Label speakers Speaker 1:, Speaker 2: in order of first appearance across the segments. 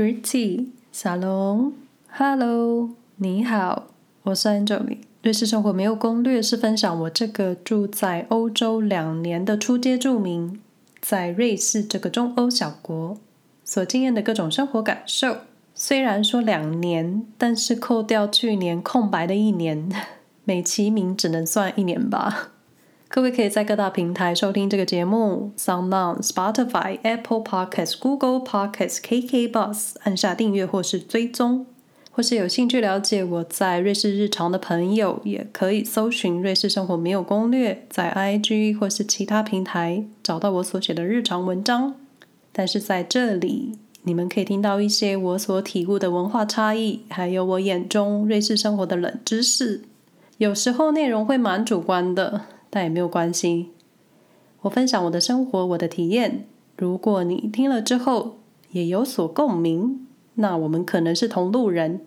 Speaker 1: Grüezi，沙龙，Hello，你好，我是 Angel。瑞士生活没有攻略，是分享我这个住在欧洲两年的初阶住民，在瑞士这个中欧小国所经验的各种生活感受。虽然说两年，但是扣掉去年空白的一年，美其名只能算一年吧。各位可以在各大平台收听这个节目：SoundOn、Spotify、Apple Podcasts、Google Podcasts、KK Bus，按下订阅或是追踪。或是有兴趣了解我在瑞士日常的朋友，也可以搜寻“瑞士生活没有攻略”，在 IG 或是其他平台找到我所写的日常文章。但是在这里，你们可以听到一些我所体悟的文化差异，还有我眼中瑞士生活的冷知识。有时候内容会蛮主观的。但也没有关系，我分享我的生活，我的体验。如果你听了之后也有所共鸣，那我们可能是同路人。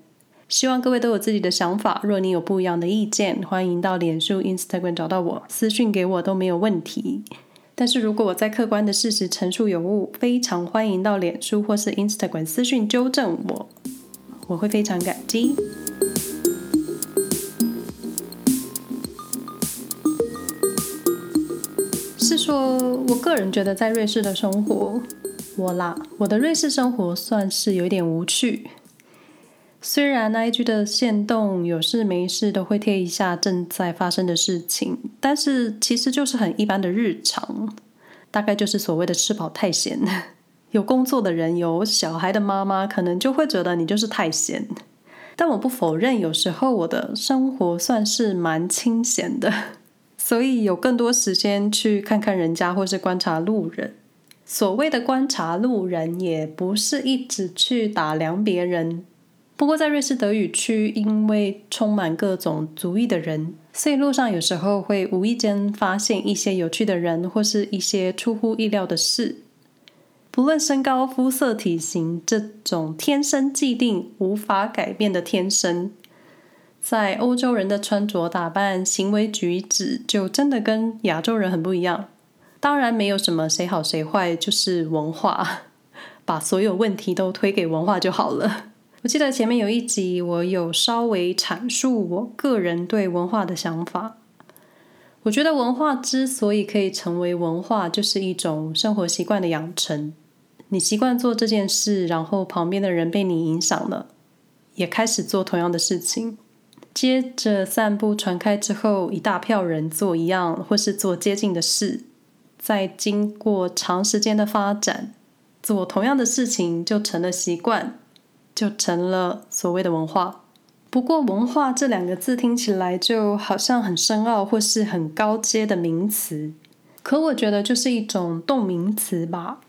Speaker 1: 希望各位都有自己的想法。若你有不一样的意见，欢迎到脸书、Instagram 找到我，私讯给我都没有问题。但是如果我在客观的事实陈述有误，非常欢迎到脸书或是 Instagram 私讯纠正我，我会非常感激。是说，我个人觉得在瑞士的生活，我啦，我的瑞士生活算是有点无趣。虽然 IG 的限动有事没事都会贴一下正在发生的事情，但是其实就是很一般的日常，大概就是所谓的吃饱太闲。有工作的人，有小孩的妈妈，可能就会觉得你就是太闲。但我不否认，有时候我的生活算是蛮清闲的。所以有更多时间去看看人家，或是观察路人。所谓的观察路人，也不是一直去打量别人。不过在瑞士德语区，因为充满各种族裔的人，所以路上有时候会无意间发现一些有趣的人，或是一些出乎意料的事。不论身高、肤色、体型，这种天生既定、无法改变的天生。在欧洲人的穿着打扮、行为举止，就真的跟亚洲人很不一样。当然，没有什么谁好谁坏，就是文化，把所有问题都推给文化就好了。我记得前面有一集，我有稍微阐述我个人对文化的想法。我觉得文化之所以可以成为文化，就是一种生活习惯的养成。你习惯做这件事，然后旁边的人被你影响了，也开始做同样的事情。接着散步传开之后，一大票人做一样或是做接近的事，再经过长时间的发展，做同样的事情就成了习惯，就成了所谓的文化。不过“文化”这两个字听起来就好像很深奥或是很高阶的名词，可我觉得就是一种动名词吧。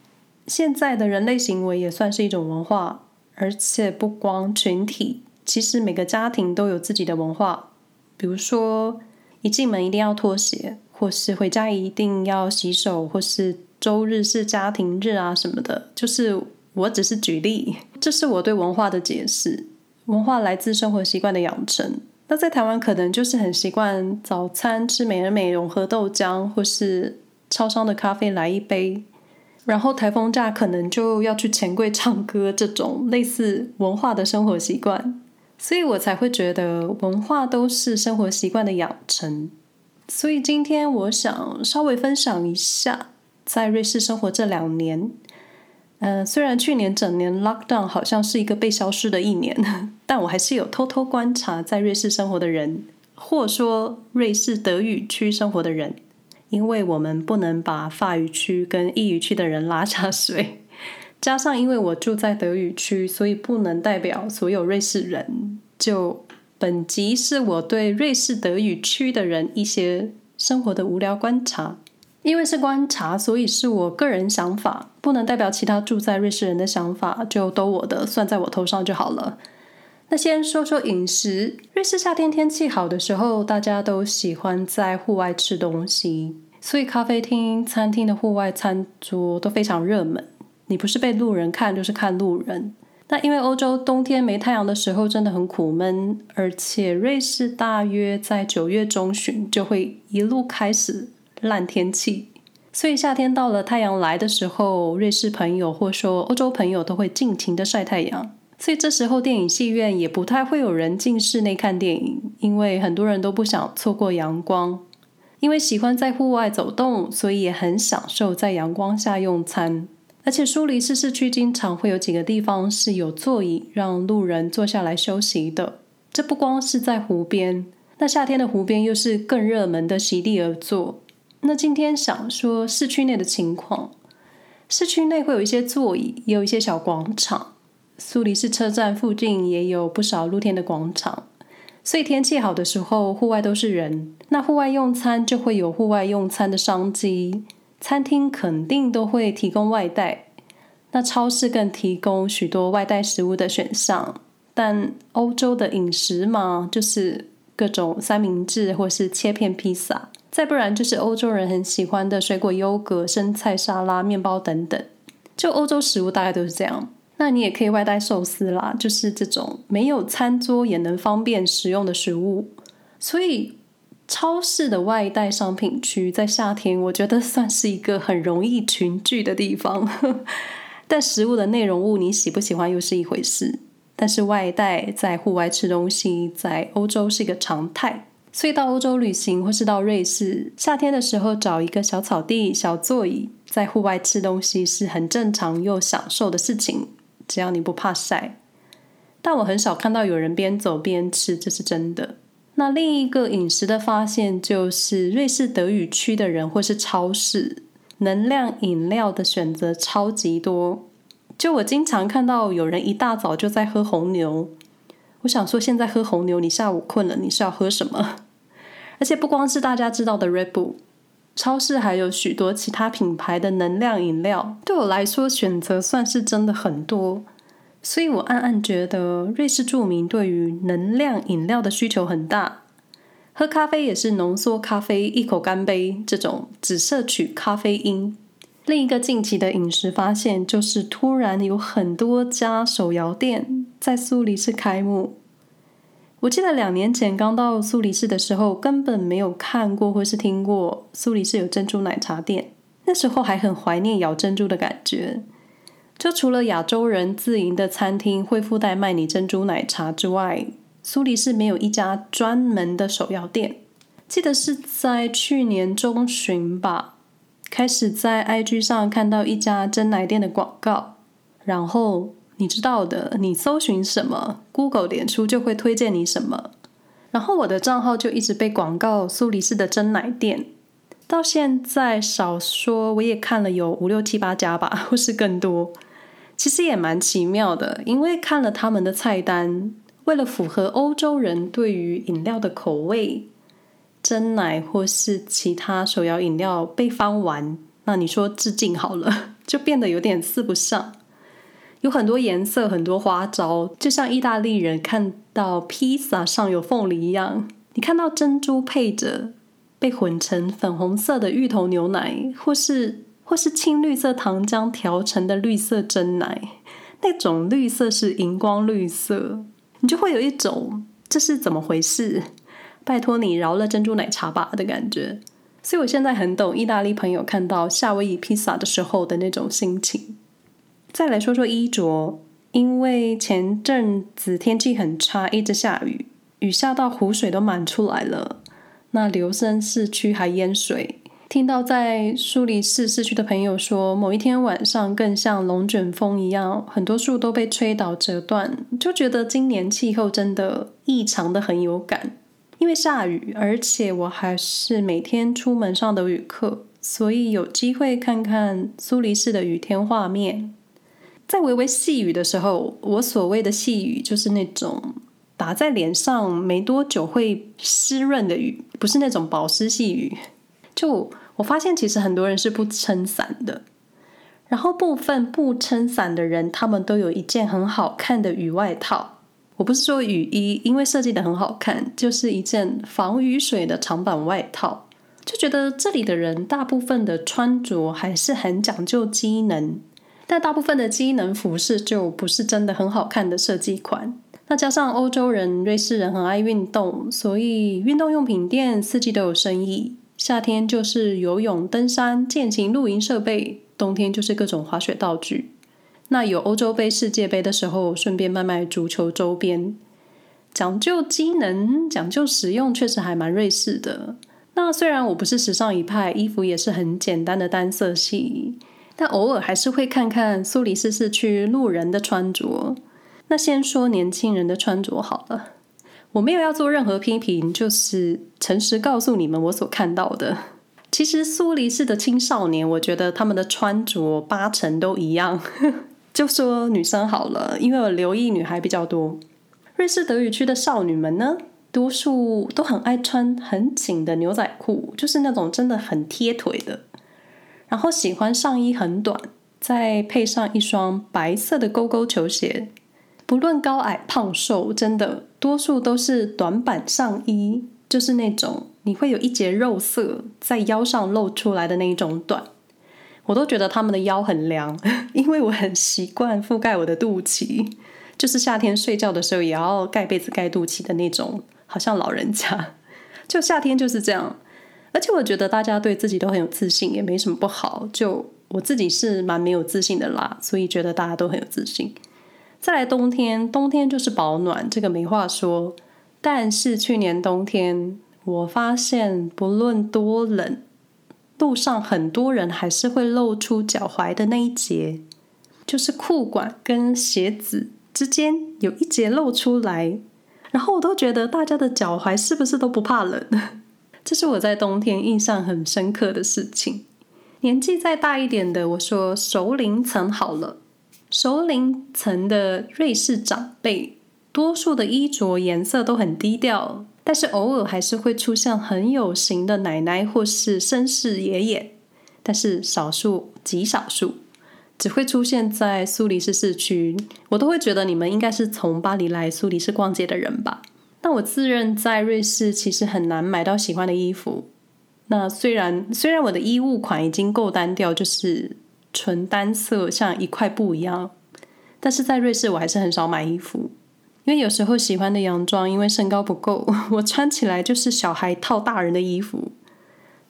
Speaker 1: 现在的人类行为也算是一种文化，而且不光群体。其实每个家庭都有自己的文化，比如说一进门一定要脱鞋，或是回家一定要洗手，或是周日是家庭日啊什么的。就是我只是举例，这是我对文化的解释。文化来自生活习惯的养成。那在台湾可能就是很习惯早餐吃美而美永和豆浆，或是超商的咖啡来一杯，然后台风假可能就要去钱柜唱歌，这种类似文化的生活习惯。所以我才会觉得文化都是生活习惯的养成。所以今天我想稍微分享一下，在瑞士生活这两年，嗯、呃，虽然去年整年 lockdown 好像是一个被消失的一年，但我还是有偷偷观察在瑞士生活的人，或说瑞士德语区生活的人，因为我们不能把法语区跟意语区的人拉下水。加上，因为我住在德语区，所以不能代表所有瑞士人。就本集是我对瑞士德语区的人一些生活的无聊观察，因为是观察，所以是我个人想法，不能代表其他住在瑞士人的想法，就都我的，算在我头上就好了。那先说说饮食，瑞士夏天天气好的时候，大家都喜欢在户外吃东西，所以咖啡厅、餐厅的户外餐桌都非常热门。你不是被路人看，就是看路人。那因为欧洲冬天没太阳的时候真的很苦闷，而且瑞士大约在九月中旬就会一路开始烂天气，所以夏天到了，太阳来的时候，瑞士朋友或说欧洲朋友都会尽情的晒太阳。所以这时候电影戏院也不太会有人进室内看电影，因为很多人都不想错过阳光。因为喜欢在户外走动，所以也很享受在阳光下用餐。而且苏黎世市区经常会有几个地方是有座椅让路人坐下来休息的。这不光是在湖边，那夏天的湖边又是更热门的席地而坐。那今天想说市区内的情况，市区内会有一些座椅，也有一些小广场。苏黎世车站附近也有不少露天的广场，所以天气好的时候，户外都是人。那户外用餐就会有户外用餐的商机，餐厅肯定都会提供外带。那超市更提供许多外带食物的选项。但欧洲的饮食嘛，就是各种三明治或是切片披萨。再不然就是欧洲人很喜欢的水果优格、生菜沙拉、面包等等，就欧洲食物大概都是这样。那你也可以外带寿司啦，就是这种没有餐桌也能方便食用的食物。所以超市的外带商品区在夏天，我觉得算是一个很容易群聚的地方。但食物的内容物你喜不喜欢又是一回事。但是外带在户外吃东西，在欧洲是一个常态。所以到欧洲旅行，或是到瑞士，夏天的时候找一个小草地、小座椅，在户外吃东西是很正常又享受的事情。只要你不怕晒，但我很少看到有人边走边吃，这是真的。那另一个饮食的发现就是，瑞士德语区的人或是超市，能量饮料的选择超级多。就我经常看到有人一大早就在喝红牛。我想说，现在喝红牛，你下午困了，你是要喝什么？而且不光是大家知道的 Red Bull，超市还有许多其他品牌的能量饮料。对我来说，选择算是真的很多。所以我暗暗觉得，瑞士著民对于能量饮料的需求很大。喝咖啡也是浓缩咖啡，一口干杯这种只摄取咖啡因。另一个近期的饮食发现，就是突然有很多家手摇店在苏黎世开幕。我记得两年前刚到苏黎世的时候，根本没有看过或是听过苏黎世有珍珠奶茶店。那时候还很怀念咬珍珠的感觉。就除了亚洲人自营的餐厅会附带卖你珍珠奶茶之外，苏黎世没有一家专门的手摇店。记得是在去年中旬吧。开始在 IG 上看到一家真奶店的广告，然后你知道的，你搜寻什么，Google 脸书就会推荐你什么，然后我的账号就一直被广告苏黎世的真奶店，到现在少说我也看了有五六七八家吧，或是更多，其实也蛮奇妙的，因为看了他们的菜单，为了符合欧洲人对于饮料的口味。真奶或是其他手摇饮料被翻完，那你说致敬好了，就变得有点四不像，有很多颜色，很多花招，就像意大利人看到披萨上有凤梨一样。你看到珍珠配着被混成粉红色的芋头牛奶，或是或是青绿色糖浆调成的绿色珍奶，那种绿色是荧光绿色，你就会有一种这是怎么回事？拜托你饶了珍珠奶茶吧的感觉，所以我现在很懂意大利朋友看到夏威夷披萨的时候的那种心情。再来说说衣着，因为前阵子天气很差，一直下雨，雨下到湖水都满出来了，那琉森市区还淹水。听到在苏黎世市区的朋友说，某一天晚上更像龙卷风一样，很多树都被吹倒折断，就觉得今年气候真的异常的很有感。因为下雨，而且我还是每天出门上德语课，所以有机会看看苏黎世的雨天画面。在微微细雨的时候，我所谓的细雨就是那种打在脸上没多久会湿润的雨，不是那种保湿细雨。就我发现，其实很多人是不撑伞的，然后部分不撑伞的人，他们都有一件很好看的雨外套。我不是说雨衣，因为设计得很好看，就是一件防雨水的长版外套，就觉得这里的人大部分的穿着还是很讲究机能，但大部分的机能服饰就不是真的很好看的设计款。那加上欧洲人、瑞士人很爱运动，所以运动用品店四季都有生意。夏天就是游泳、登山、健行、露营设备；冬天就是各种滑雪道具。那有欧洲杯、世界杯的时候，顺便卖卖足球周边。讲究机能，讲究实用，确实还蛮瑞士的。那虽然我不是时尚一派，衣服也是很简单的单色系，但偶尔还是会看看苏黎世市区路人的穿着。那先说年轻人的穿着好了。我没有要做任何批评，就是诚实告诉你们我所看到的。其实苏黎世的青少年，我觉得他们的穿着八成都一样。就说女生好了，因为我留意女孩比较多。瑞士德语区的少女们呢，多数都很爱穿很紧的牛仔裤，就是那种真的很贴腿的。然后喜欢上衣很短，再配上一双白色的勾勾球鞋。不论高矮胖瘦，真的多数都是短版上衣，就是那种你会有一截肉色在腰上露出来的那一种短。我都觉得他们的腰很凉，因为我很习惯覆盖我的肚脐，就是夏天睡觉的时候也要盖被子盖肚脐的那种，好像老人家。就夏天就是这样，而且我觉得大家对自己都很有自信，也没什么不好。就我自己是蛮没有自信的啦，所以觉得大家都很有自信。再来冬天，冬天就是保暖，这个没话说。但是去年冬天，我发现不论多冷，路上很多人还是会露出脚踝的那一截，就是裤管跟鞋子之间有一截露出来。然后我都觉得大家的脚踝是不是都不怕冷？这是我在冬天印象很深刻的事情。年纪再大一点的，我说熟龄层好了。熟龄层的瑞士长辈，多数的衣着颜色都很低调，但是偶尔还是会出现很有型的奶奶或是绅士爷爷，但是少数极少数，只会出现在苏黎世市区。我都会觉得你们应该是从巴黎来苏黎世逛街的人吧？那我自认在瑞士其实很难买到喜欢的衣服。那虽然虽然我的衣物款已经够单调，就是。纯单色像一块布一样，但是在瑞士我还是很少买衣服，因为有时候喜欢的洋装因为身高不够，我穿起来就是小孩套大人的衣服，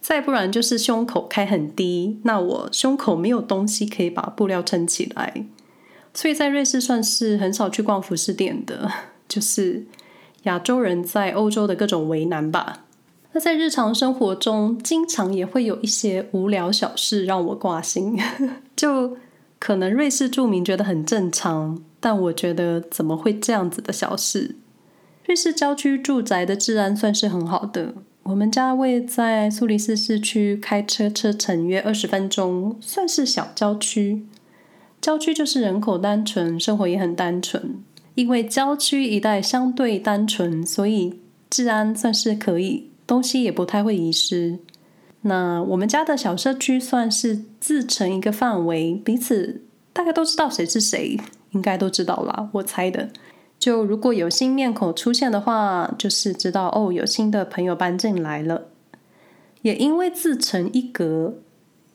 Speaker 1: 再不然就是胸口开很低，那我胸口没有东西可以把布料撑起来，所以在瑞士算是很少去逛服饰店的，就是亚洲人在欧洲的各种为难吧。那在日常生活中，经常也会有一些无聊小事让我挂心，就可能瑞士住民觉得很正常，但我觉得怎么会这样子的小事？瑞士郊区住宅的治安算是很好的，我们家位在苏黎世市区，开车车程约二十分钟，算是小郊区。郊区就是人口单纯，生活也很单纯。因为郊区一带相对单纯，所以治安算是可以。东西也不太会遗失。那我们家的小社区算是自成一个范围，彼此大概都知道谁是谁，应该都知道啦，我猜的。就如果有新面孔出现的话，就是知道哦，有新的朋友搬进来了。也因为自成一格，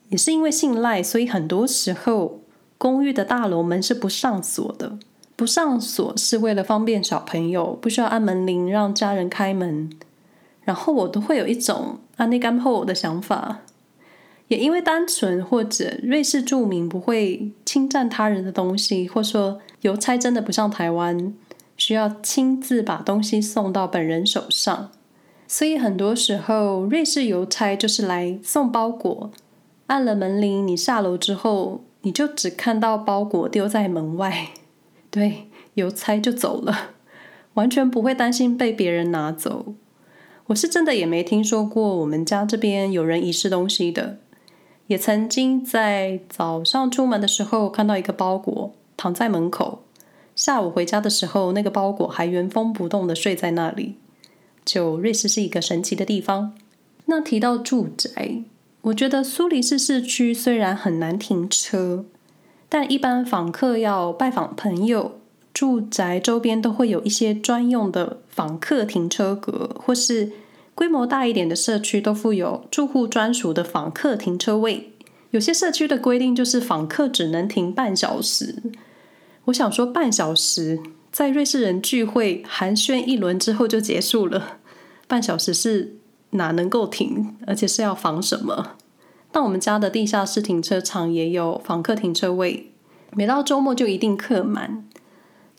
Speaker 1: 也是因为信赖，所以很多时候公寓的大楼门是不上锁的。不上锁是为了方便小朋友，不需要按门铃让家人开门。然后我都会有一种安内甘后的想法，也因为单纯或者瑞士著名不会侵占他人的东西，或说邮差真的不像台湾需要亲自把东西送到本人手上，所以很多时候瑞士邮差就是来送包裹，按了门铃，你下楼之后，你就只看到包裹丢在门外，对，邮差就走了，完全不会担心被别人拿走。我是真的也没听说过我们家这边有人遗失东西的，也曾经在早上出门的时候看到一个包裹躺在门口，下午回家的时候那个包裹还原封不动的睡在那里。就瑞士是一个神奇的地方。那提到住宅，我觉得苏黎世市区虽然很难停车，但一般访客要拜访朋友。住宅周边都会有一些专用的访客停车格，或是规模大一点的社区都附有住户专属的访客停车位。有些社区的规定就是访客只能停半小时。我想说，半小时在瑞士人聚会寒暄一轮之后就结束了，半小时是哪能够停？而且是要防什么？那我们家的地下室停车场也有访客停车位，每到周末就一定客满。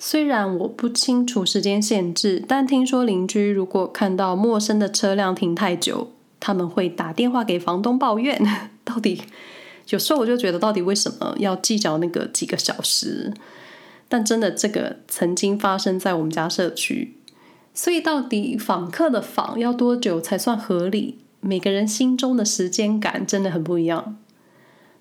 Speaker 1: 虽然我不清楚时间限制，但听说邻居如果看到陌生的车辆停太久，他们会打电话给房东抱怨。到底有时候我就觉得，到底为什么要计较那个几个小时？但真的，这个曾经发生在我们家社区。所以，到底访客的访要多久才算合理？每个人心中的时间感真的很不一样。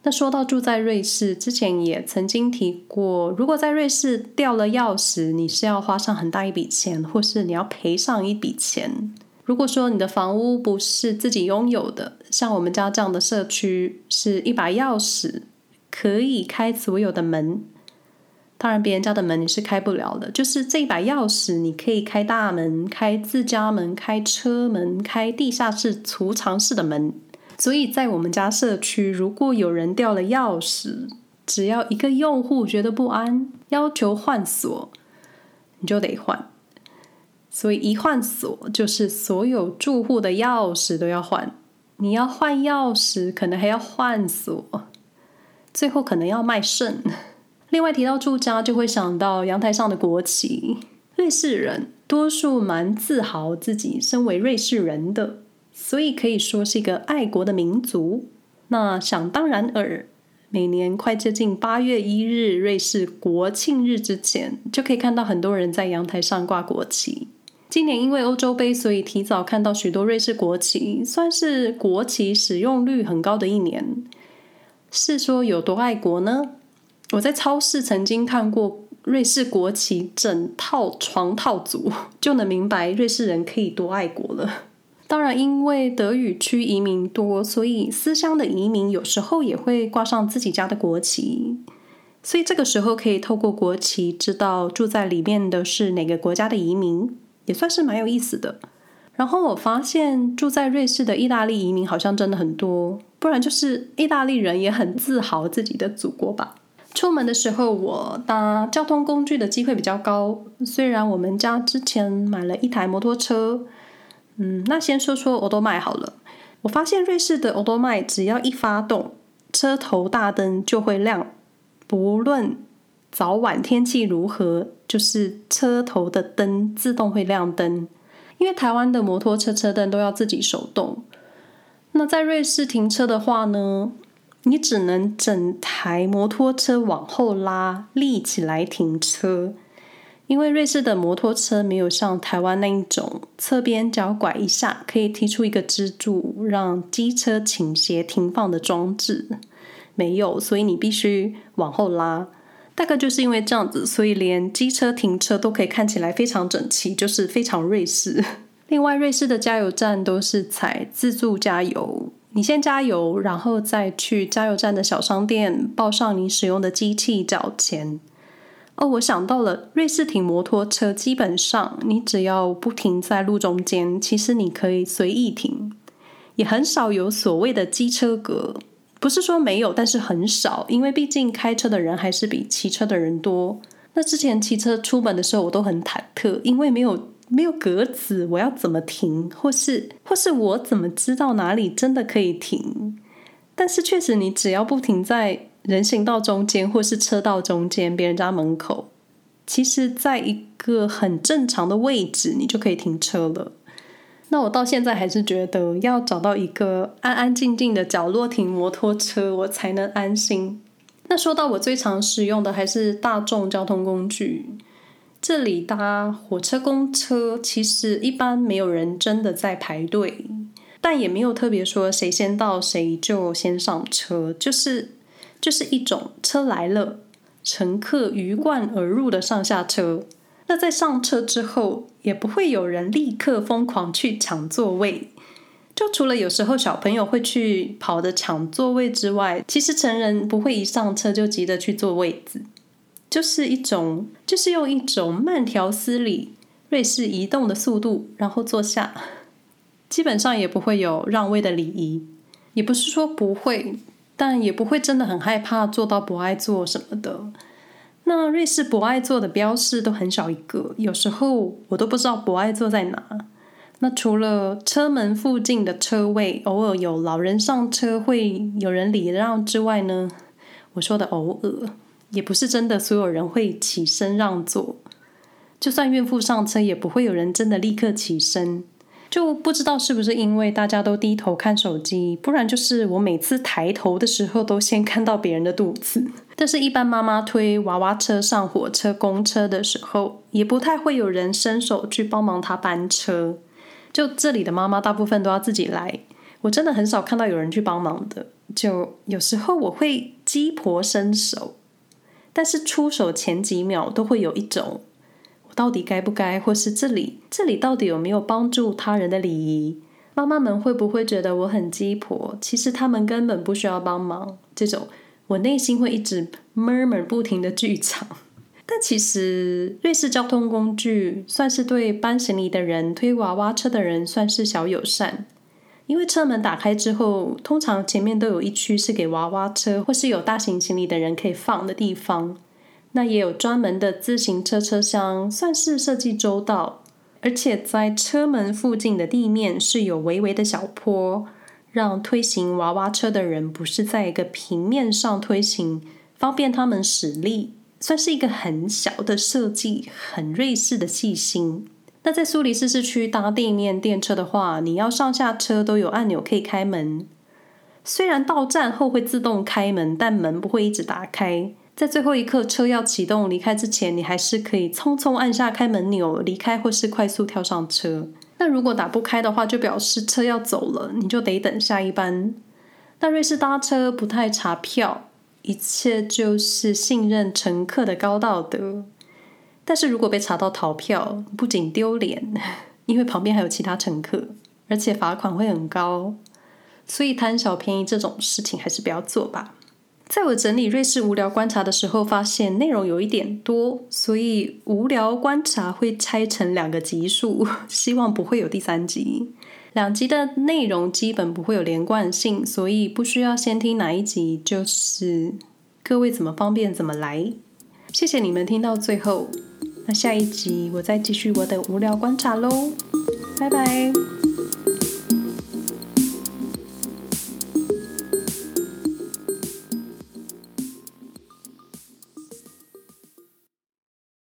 Speaker 1: 那说到住在瑞士，之前也曾经提过，如果在瑞士掉了钥匙，你是要花上很大一笔钱，或是你要赔上一笔钱。如果说你的房屋不是自己拥有的，像我们家这样的社区，是一把钥匙可以开所有的门。当然，别人家的门你是开不了的。就是这一把钥匙，你可以开大门、开自家门、开车门、开地下室储藏室的门。所以在我们家社区，如果有人掉了钥匙，只要一个用户觉得不安，要求换锁，你就得换。所以一换锁，就是所有住户的钥匙都要换。你要换钥匙，可能还要换锁，最后可能要卖肾。另外提到住家，就会想到阳台上的国旗。瑞士人多数蛮自豪自己身为瑞士人的，所以可以说是一个爱国的民族。那想当然尔，每年快接近八月一日瑞士国庆日之前，就可以看到很多人在阳台上挂国旗。今年因为欧洲杯，所以提早看到许多瑞士国旗，算是国旗使用率很高的一年。是说有多爱国呢？我在超市曾经看过瑞士国旗整套床套组，就能明白瑞士人可以多爱国了。当然，因为德语区移民多，所以思乡的移民有时候也会挂上自己家的国旗。所以这个时候可以透过国旗知道住在里面的是哪个国家的移民，也算是蛮有意思的。然后我发现住在瑞士的意大利移民好像真的很多，不然就是意大利人也很自豪自己的祖国吧。出门的时候，我搭交通工具的机会比较高。虽然我们家之前买了一台摩托车，嗯，那先说说欧多迈好了。我发现瑞士的欧多迈只要一发动，车头大灯就会亮，不论早晚天气如何，就是车头的灯自动会亮灯。因为台湾的摩托车车灯都要自己手动，那在瑞士停车的话呢？你只能整台摩托车往后拉，立起来停车，因为瑞士的摩托车没有像台湾那一种侧边脚拐一下可以踢出一个支柱，让机车倾斜停放的装置，没有，所以你必须往后拉。大概就是因为这样子，所以连机车停车都可以看起来非常整齐，就是非常瑞士。另外，瑞士的加油站都是采自助加油。你先加油，然后再去加油站的小商店报上你使用的机器缴钱。哦，我想到了，瑞士停摩托车基本上你只要不停在路中间，其实你可以随意停，也很少有所谓的机车格。不是说没有，但是很少，因为毕竟开车的人还是比骑车的人多。那之前骑车出门的时候，我都很忐忑，因为没有。没有格子，我要怎么停？或是或是我怎么知道哪里真的可以停？但是确实，你只要不停在人行道中间或是车道中间，别人家门口，其实在一个很正常的位置，你就可以停车了。那我到现在还是觉得要找到一个安安静静的角落停摩托车，我才能安心。那说到我最常使用的还是大众交通工具。这里搭火车、公车，其实一般没有人真的在排队，但也没有特别说谁先到谁就先上车，就是就是一种车来了，乘客鱼贯而入的上下车。那在上车之后，也不会有人立刻疯狂去抢座位，就除了有时候小朋友会去跑着抢座位之外，其实成人不会一上车就急着去坐位子。就是一种，就是用一种慢条斯理、瑞士移动的速度，然后坐下，基本上也不会有让位的礼仪，也不是说不会，但也不会真的很害怕坐到不爱坐什么的。那瑞士不爱坐的标示都很小一个，有时候我都不知道不爱坐在哪。那除了车门附近的车位偶尔有老人上车会有人礼让之外呢，我说的偶尔也不是真的所有人会起身让座。就算孕妇上车，也不会有人真的立刻起身。就不知道是不是因为大家都低头看手机，不然就是我每次抬头的时候都先看到别人的肚子。但是，一般妈妈推娃娃车上火车、公车的时候，也不太会有人伸手去帮忙她搬车。就这里的妈妈大部分都要自己来，我真的很少看到有人去帮忙的。就有时候我会鸡婆伸手，但是出手前几秒都会有一种，到底该不该，或是这里这里到底有没有帮助他人的礼仪？妈妈们会不会觉得我很鸡婆？其实他们根本不需要帮忙。这种我内心会一直 murm 不停的剧场。但其实，瑞士交通工具算是对搬行李的人、推娃娃车的人算是小友善，因为车门打开之后，通常前面都有一区是给娃娃车或是有大型行李的人可以放的地方。那也有专门的自行车车厢，算是设计周到。而且在车门附近的地面是有微微的小坡，让推行娃娃车的人不是在一个平面上推行，方便他们使力。算是一个很小的设计，很瑞士的细心。那在苏黎世市区搭地面电车的话，你要上下车都有按钮可以开门。虽然到站后会自动开门，但门不会一直打开。在最后一刻车要启动离开之前，你还是可以匆匆按下开门钮离开，或是快速跳上车。那如果打不开的话，就表示车要走了，你就得等下一班。那瑞士搭车不太查票。一切就是信任乘客的高道德，但是如果被查到逃票，不仅丢脸，因为旁边还有其他乘客，而且罚款会很高，所以贪小便宜这种事情还是不要做吧。在我整理瑞士无聊观察的时候，发现内容有一点多，所以无聊观察会拆成两个集数，希望不会有第三集。两集的内容基本不会有连贯性，所以不需要先听哪一集，就是各位怎么方便怎么来。谢谢你们听到最后，那下一集我再继续我的无聊观察喽，拜拜。